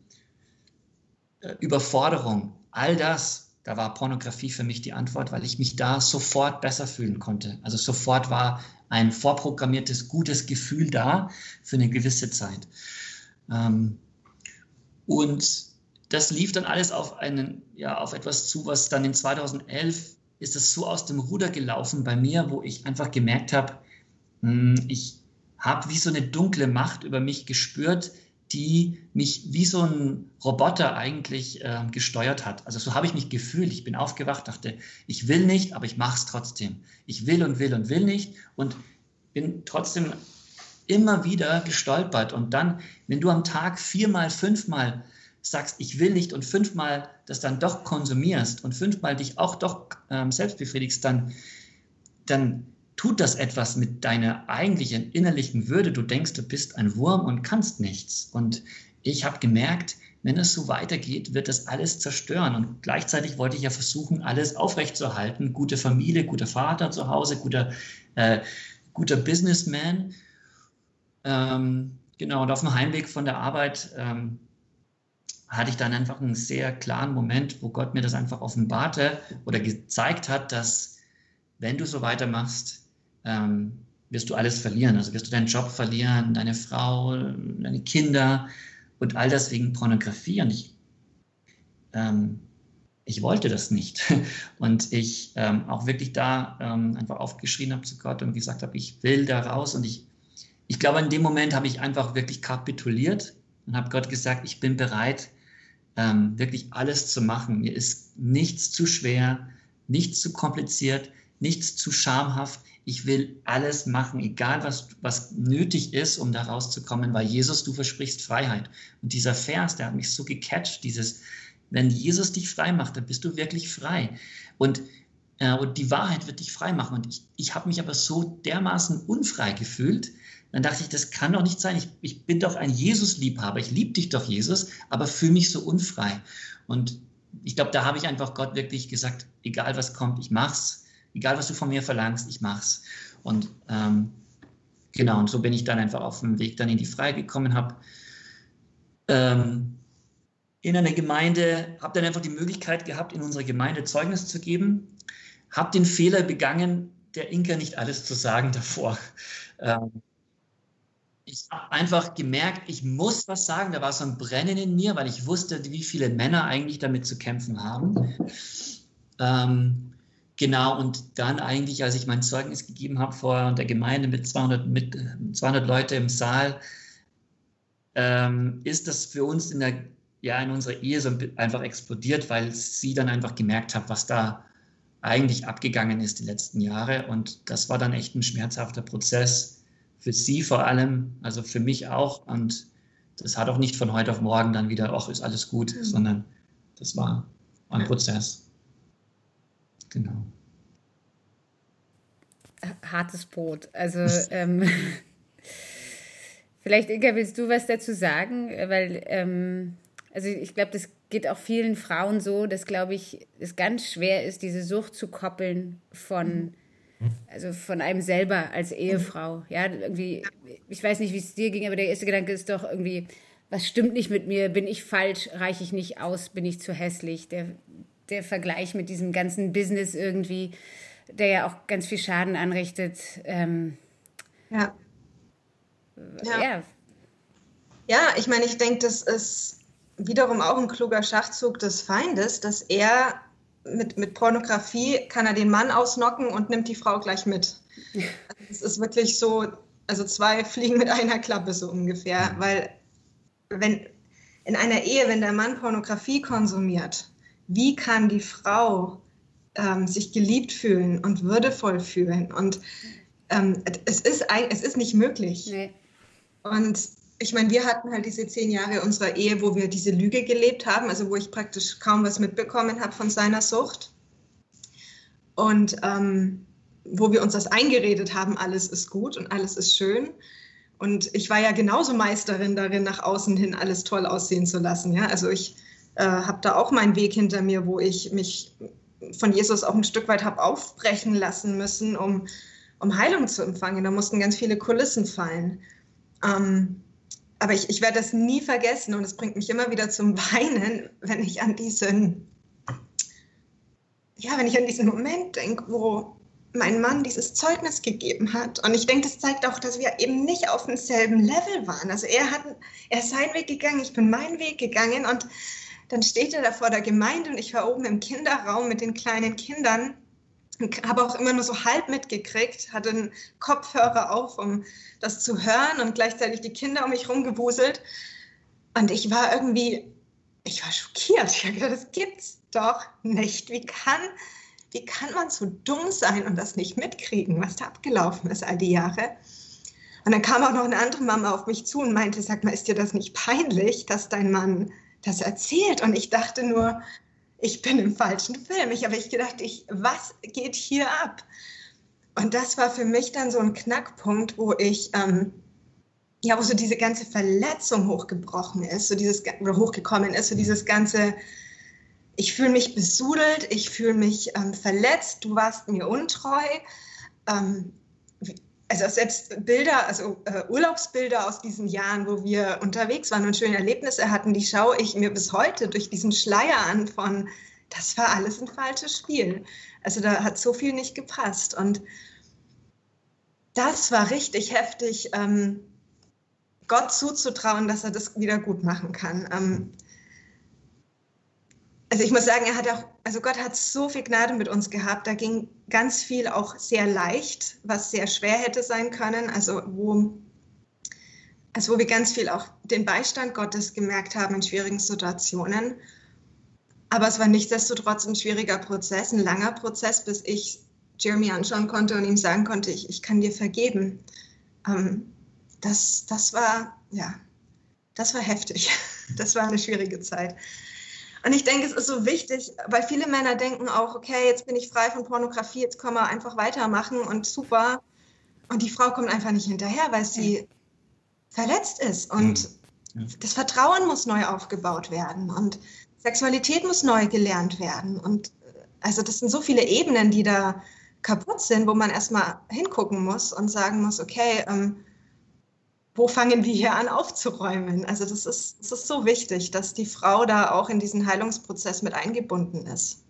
äh, Überforderung, all das, da war Pornografie für mich die Antwort, weil ich mich da sofort besser fühlen konnte. Also sofort war ein vorprogrammiertes, gutes Gefühl da für eine gewisse Zeit. Ähm, und das lief dann alles auf, einen, ja, auf etwas zu, was dann in 2011 ist es so aus dem Ruder gelaufen bei mir, wo ich einfach gemerkt habe, hm, ich habe wie so eine dunkle Macht über mich gespürt, die mich wie so ein Roboter eigentlich äh, gesteuert hat. Also so habe ich mich gefühlt. Ich bin aufgewacht, dachte, ich will nicht, aber ich mache es trotzdem. Ich will und will und will nicht und bin trotzdem immer wieder gestolpert. Und dann, wenn du am Tag viermal, fünfmal sagst, ich will nicht und fünfmal das dann doch konsumierst und fünfmal dich auch doch ähm, selbst befriedigst, dann, dann tut das etwas mit deiner eigentlichen innerlichen Würde. Du denkst, du bist ein Wurm und kannst nichts. Und ich habe gemerkt, wenn es so weitergeht, wird das alles zerstören. Und gleichzeitig wollte ich ja versuchen, alles aufrechtzuerhalten. Gute Familie, guter Vater zu Hause, guter, äh, guter Businessman. Ähm, genau, und auf dem Heimweg von der Arbeit ähm, hatte ich dann einfach einen sehr klaren Moment, wo Gott mir das einfach offenbarte oder gezeigt hat, dass wenn du so weitermachst, ähm, wirst du alles verlieren. Also wirst du deinen Job verlieren, deine Frau, deine Kinder und all das wegen Pornografie. Und ich, ähm, ich wollte das nicht. [LAUGHS] Und ich ähm, auch wirklich da ähm, einfach aufgeschrien habe zu Gott und gesagt habe, ich will da raus. Und ich, ich glaube, in dem Moment habe ich einfach wirklich kapituliert und habe Gott gesagt, ich bin bereit, ähm, wirklich alles zu machen. Mir ist nichts zu schwer, nichts zu kompliziert, nichts zu schamhaft ich will alles machen, egal was, was nötig ist, um da rauszukommen, weil Jesus, du versprichst Freiheit. Und dieser Vers, der hat mich so gecatcht, dieses, wenn Jesus dich frei macht, dann bist du wirklich frei. Und äh, und die Wahrheit wird dich frei machen. Und ich, ich habe mich aber so dermaßen unfrei gefühlt, dann dachte ich, das kann doch nicht sein. Ich, ich bin doch ein Jesus-Liebhaber. Ich liebe dich doch, Jesus, aber fühle mich so unfrei. Und ich glaube, da habe ich einfach Gott wirklich gesagt, egal was kommt, ich mach's. Egal was du von mir verlangst, ich mach's. Und ähm, genau, und so bin ich dann einfach auf dem Weg dann in die Freiheit gekommen, habe ähm, in einer Gemeinde, habe dann einfach die Möglichkeit gehabt, in unserer Gemeinde Zeugnis zu geben, habe den Fehler begangen, der Inka nicht alles zu sagen [LAUGHS] davor. Ähm, ich habe einfach gemerkt, ich muss was sagen. Da war so ein Brennen in mir, weil ich wusste, wie viele Männer eigentlich damit zu kämpfen haben. Ähm, genau, und dann eigentlich, als ich mein Zeugnis gegeben habe vor der Gemeinde mit 200, mit 200 Leute im Saal, ähm, ist das für uns in, der, ja, in unserer Ehe so einfach explodiert, weil sie dann einfach gemerkt hat, was da eigentlich abgegangen ist die letzten Jahre. Und das war dann echt ein schmerzhafter Prozess für sie vor allem, also für mich auch. Und das hat auch nicht von heute auf morgen dann wieder, ach, ist alles gut, mhm. sondern das war ein Prozess. Genau. Hartes Brot. Also [LAUGHS] ähm, vielleicht, Inga, willst du was dazu sagen? Weil, ähm, also ich glaube, das geht auch vielen Frauen so, dass, glaube ich, es ganz schwer ist, diese Sucht zu koppeln von, also von einem selber als Ehefrau. Ja, irgendwie, ich weiß nicht, wie es dir ging, aber der erste Gedanke ist doch irgendwie, was stimmt nicht mit mir? Bin ich falsch? Reiche ich nicht aus? Bin ich zu hässlich? Der, der Vergleich mit diesem ganzen Business irgendwie, der ja auch ganz viel Schaden anrichtet. Ähm, ja. ja. Ja, ja ich meine, ich denke, das ist wiederum auch ein kluger Schachzug des Feindes, dass er mit, mit Pornografie kann er den Mann ausnocken und nimmt die Frau gleich mit. Also es ist wirklich so, also zwei [LAUGHS] fliegen mit einer Klappe so ungefähr, weil wenn in einer Ehe, wenn der Mann Pornografie konsumiert, wie kann die Frau ähm, sich geliebt fühlen und würdevoll fühlen? Und ähm, es, ist, es ist nicht möglich. Nee. Und ich meine, wir hatten halt diese zehn Jahre unserer Ehe, wo wir diese Lüge gelebt haben, also wo ich praktisch kaum was mitbekommen habe von seiner Sucht. Und ähm, wo wir uns das eingeredet haben, alles ist gut und alles ist schön. Und ich war ja genauso Meisterin darin, nach außen hin alles toll aussehen zu lassen. Ja? Also ich äh, habe da auch meinen Weg hinter mir, wo ich mich von Jesus auch ein Stück weit habe aufbrechen lassen müssen, um, um Heilung zu empfangen. Da mussten ganz viele Kulissen fallen. Ähm, aber ich, ich werde das nie vergessen und es bringt mich immer wieder zum [LAUGHS] Weinen, wenn ich an diesen, ja, wenn ich an diesen Moment denke, wo mein Mann dieses Zeugnis gegeben hat. Und ich denke, das zeigt auch, dass wir eben nicht auf demselben Level waren. Also er hat, er ist seinen Weg gegangen, ich bin meinen Weg gegangen und dann steht er da vor der Gemeinde und ich war oben im Kinderraum mit den kleinen Kindern habe auch immer nur so halb mitgekriegt, hatte einen Kopfhörer auf, um das zu hören und gleichzeitig die Kinder um mich rumgewuselt. Und ich war irgendwie, ich war schockiert. Ich habe gedacht, das gibt's doch nicht. Wie kann, wie kann man so dumm sein und das nicht mitkriegen, was da abgelaufen ist all die Jahre? Und dann kam auch noch eine andere Mama auf mich zu und meinte, sag mal, ist dir das nicht peinlich, dass dein Mann das erzählt? Und ich dachte nur, ich bin im falschen Film. Ich habe ich gedacht, ich, was geht hier ab? Und das war für mich dann so ein Knackpunkt, wo ich, ähm, ja, wo so diese ganze Verletzung hochgebrochen ist, so dieses, oder hochgekommen ist, so dieses ganze, ich fühle mich besudelt, ich fühle mich ähm, verletzt, du warst mir untreu. Ähm, also selbst Bilder, also äh, Urlaubsbilder aus diesen Jahren, wo wir unterwegs waren und schöne Erlebnisse hatten, die schaue ich mir bis heute durch diesen Schleier an von, das war alles ein falsches Spiel. Also da hat so viel nicht gepasst. Und das war richtig heftig, ähm, Gott zuzutrauen, dass er das wieder gut machen kann. Ähm, also ich muss sagen, er hat auch, also Gott hat so viel Gnade mit uns gehabt. Da ging ganz viel auch sehr leicht, was sehr schwer hätte sein können. Also wo, also wo wir ganz viel auch den Beistand Gottes gemerkt haben in schwierigen Situationen. Aber es war nichtsdestotrotz ein schwieriger Prozess, ein langer Prozess, bis ich Jeremy anschauen konnte und ihm sagen konnte, ich, ich kann dir vergeben. Ähm, das, das war, ja, das war heftig. [LAUGHS] Das war eine schwierige Zeit. Und ich denke, es ist so wichtig, weil viele Männer denken auch, okay, jetzt bin ich frei von Pornografie, jetzt können wir einfach weitermachen und super. Und die Frau kommt einfach nicht hinterher, weil sie verletzt ist. Und mhm. das Vertrauen muss neu aufgebaut werden. Und Sexualität muss neu gelernt werden. Und äh, also das sind so viele Ebenen, die da kaputt sind, wo man erstmal hingucken muss und sagen muss, okay, ähm, wo fangen wir hier an aufzuräumen? Also das ist, das ist so wichtig, dass die Frau da auch in diesen Heilungsprozess mit eingebunden ist.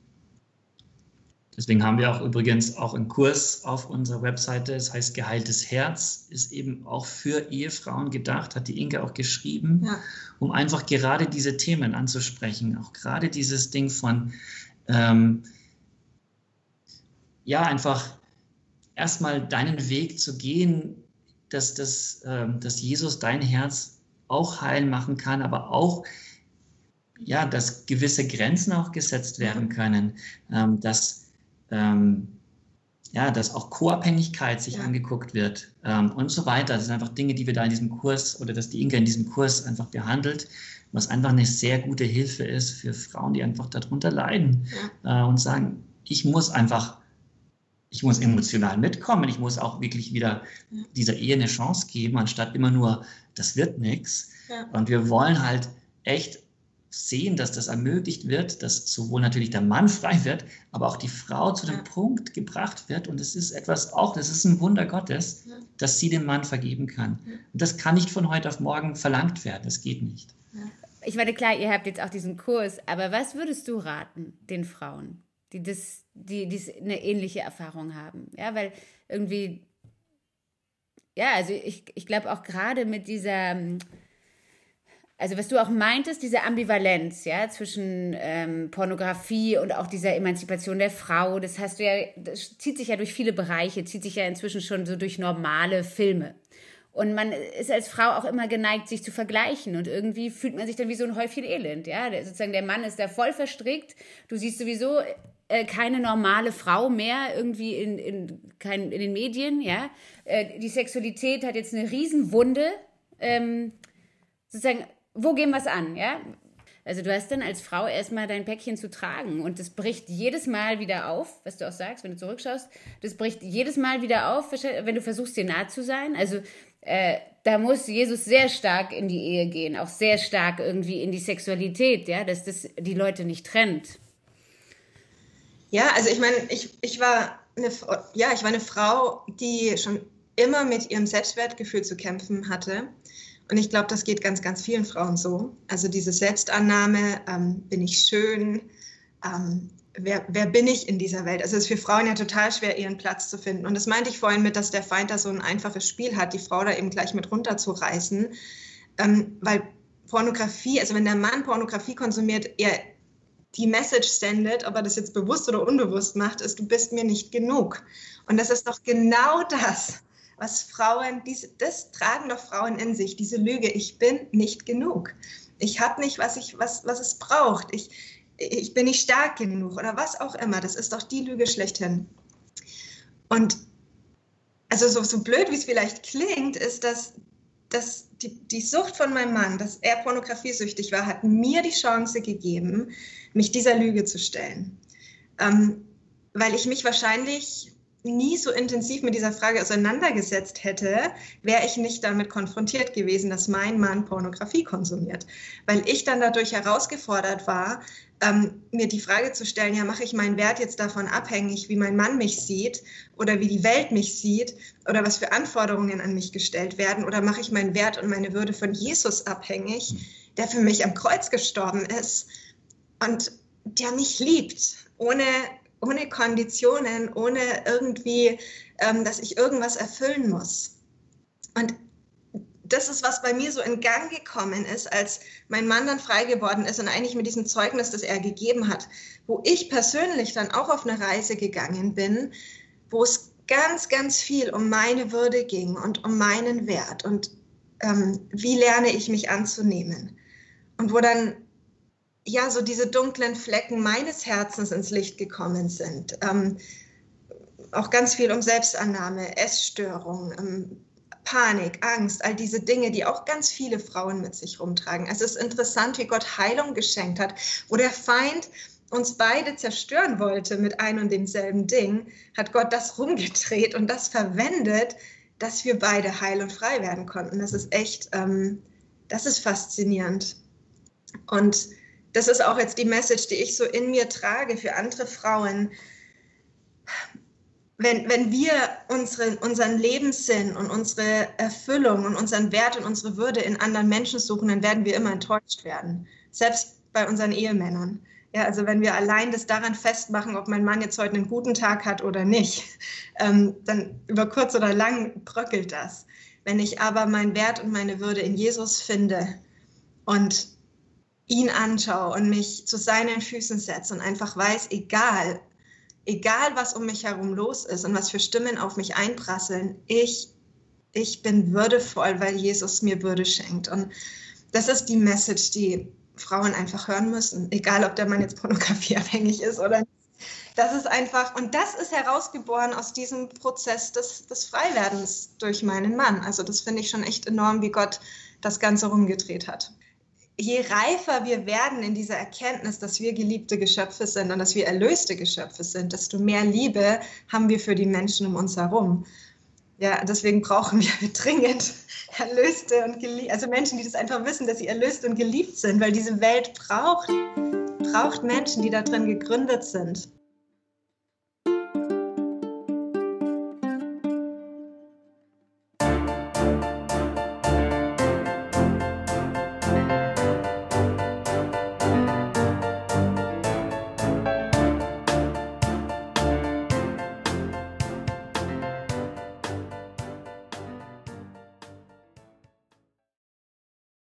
Deswegen haben wir auch übrigens auch einen Kurs auf unserer Webseite, das heißt Geheiltes Herz, ist eben auch für Ehefrauen gedacht, hat die Inge auch geschrieben, ja. um einfach gerade diese Themen anzusprechen, auch gerade dieses Ding von, ähm, ja, einfach erstmal deinen Weg zu gehen, dass, dass, ähm, dass Jesus dein Herz auch heilen machen kann, aber auch, ja, dass gewisse Grenzen auch gesetzt werden können, ähm, dass, ähm, ja, dass auch Co-Abhängigkeit sich ja. angeguckt wird und so weiter. Das sind einfach Dinge, die wir da in diesem Kurs oder dass die Inga in diesem Kurs einfach behandelt, was einfach eine sehr gute Hilfe ist für Frauen, die einfach darunter leiden ja. äh, und sagen, ich muss einfach ich muss emotional mitkommen, ich muss auch wirklich wieder dieser Ehe eine Chance geben, anstatt immer nur, das wird nichts. Ja. Und wir wollen halt echt sehen, dass das ermöglicht wird, dass sowohl natürlich der Mann [LAUGHS] frei wird, aber auch die Frau zu dem ja. Punkt gebracht wird. Und es ist etwas auch, das ist ein Wunder Gottes, ja. dass sie dem Mann vergeben kann. Und das kann nicht von heute auf morgen verlangt werden. Das geht nicht. Ich meine, klar, ihr habt jetzt auch diesen Kurs, aber was würdest du raten den Frauen? Die das, die, die eine ähnliche Erfahrung haben. Ja, weil irgendwie, ja, also ich, ich glaube auch gerade mit dieser, also was du auch meintest, diese Ambivalenz, ja, zwischen ähm, Pornografie und auch dieser Emanzipation der Frau, das hast du ja, das zieht sich ja durch viele Bereiche, zieht sich ja inzwischen schon so durch normale Filme. Und man ist als Frau auch immer geneigt, sich zu vergleichen. Und irgendwie fühlt man sich dann wie so ein Häufchen Elend. Ja, der, sozusagen der Mann ist da voll verstrickt. Du siehst sowieso äh, keine normale Frau mehr irgendwie in, in, kein, in den Medien, ja. Äh, die Sexualität hat jetzt eine Riesenwunde. Ähm, sozusagen, wo gehen wir es an, ja? Also du hast dann als Frau erstmal dein Päckchen zu tragen und das bricht jedes Mal wieder auf, was du auch sagst, wenn du zurückschaust, das bricht jedes Mal wieder auf, wenn du versuchst, dir nah zu sein. Also äh, da muss Jesus sehr stark in die Ehe gehen, auch sehr stark irgendwie in die Sexualität, ja, dass das die Leute nicht trennt. Ja, also ich meine, ich, ich, war eine, ja, ich war eine Frau, die schon immer mit ihrem Selbstwertgefühl zu kämpfen hatte. Und ich glaube, das geht ganz, ganz vielen Frauen so. Also diese Selbstannahme, ähm, bin ich schön, ähm, wer, wer bin ich in dieser Welt? Also es ist für Frauen ja total schwer, ihren Platz zu finden. Und das meinte ich vorhin mit, dass der Feind da so ein einfaches Spiel hat, die Frau da eben gleich mit runterzureißen. Ähm, weil Pornografie, also wenn der Mann Pornografie konsumiert, er die Message sendet, ob er das jetzt bewusst oder unbewusst macht, ist, du bist mir nicht genug. Und das ist doch genau das, was Frauen, diese, das tragen doch Frauen in sich, diese Lüge, ich bin nicht genug. Ich habe nicht, was, ich, was, was es braucht. Ich, ich bin nicht stark genug oder was auch immer. Das ist doch die Lüge schlechthin. Und also so, so blöd, wie es vielleicht klingt, ist, dass dass die, die Sucht von meinem Mann, dass er pornografiesüchtig war, hat mir die Chance gegeben, mich dieser Lüge zu stellen. Ähm, weil ich mich wahrscheinlich nie so intensiv mit dieser Frage auseinandergesetzt hätte, wäre ich nicht damit konfrontiert gewesen, dass mein Mann Pornografie konsumiert. Weil ich dann dadurch herausgefordert war, ähm, mir die Frage zu stellen, ja, mache ich meinen Wert jetzt davon abhängig, wie mein Mann mich sieht oder wie die Welt mich sieht oder was für Anforderungen an mich gestellt werden oder mache ich meinen Wert und meine Würde von Jesus abhängig, der für mich am Kreuz gestorben ist und der mich liebt, ohne ohne Konditionen, ohne irgendwie, ähm, dass ich irgendwas erfüllen muss. Und das ist, was bei mir so in Gang gekommen ist, als mein Mann dann frei geworden ist und eigentlich mit diesem Zeugnis, das er gegeben hat, wo ich persönlich dann auch auf eine Reise gegangen bin, wo es ganz, ganz viel um meine Würde ging und um meinen Wert und ähm, wie lerne ich mich anzunehmen. Und wo dann ja, so diese dunklen Flecken meines Herzens ins Licht gekommen sind. Ähm, auch ganz viel um Selbstannahme, Essstörung, ähm, Panik, Angst, all diese Dinge, die auch ganz viele Frauen mit sich rumtragen. Es ist interessant, wie Gott Heilung geschenkt hat, wo der Feind uns beide zerstören wollte mit ein und demselben Ding, hat Gott das rumgedreht und das verwendet, dass wir beide heil und frei werden konnten. Das ist echt, ähm, das ist faszinierend. Und das ist auch jetzt die Message, die ich so in mir trage für andere Frauen. Wenn, wenn wir unseren, unseren Lebenssinn und unsere Erfüllung und unseren Wert und unsere Würde in anderen Menschen suchen, dann werden wir immer enttäuscht werden. Selbst bei unseren Ehemännern. Ja, also wenn wir allein das daran festmachen, ob mein Mann jetzt heute einen guten Tag hat oder nicht, [LAUGHS] ähm, dann über kurz oder lang bröckelt das. Wenn ich aber meinen Wert und meine Würde in Jesus finde und ihn anschaue und mich zu seinen Füßen setze und einfach weiß, egal, egal was um mich herum los ist und was für Stimmen auf mich einprasseln, ich, ich bin würdevoll, weil Jesus mir Würde schenkt. Und das ist die Message, die Frauen einfach hören müssen, egal ob der Mann jetzt pornografieabhängig ist oder nicht. Das ist einfach, und das ist herausgeboren aus diesem Prozess des, des Freiwerdens durch meinen Mann. Also das finde ich schon echt enorm, wie Gott das Ganze rumgedreht hat. Je reifer wir werden in dieser Erkenntnis, dass wir geliebte Geschöpfe sind und dass wir erlöste Geschöpfe sind, desto mehr Liebe haben wir für die Menschen um uns herum. Ja, deswegen brauchen wir [LAUGHS] dringend Erlöste und geliebt, also Menschen, die das einfach wissen, dass sie erlöst und geliebt sind, weil diese Welt braucht, braucht Menschen, die da drin gegründet sind.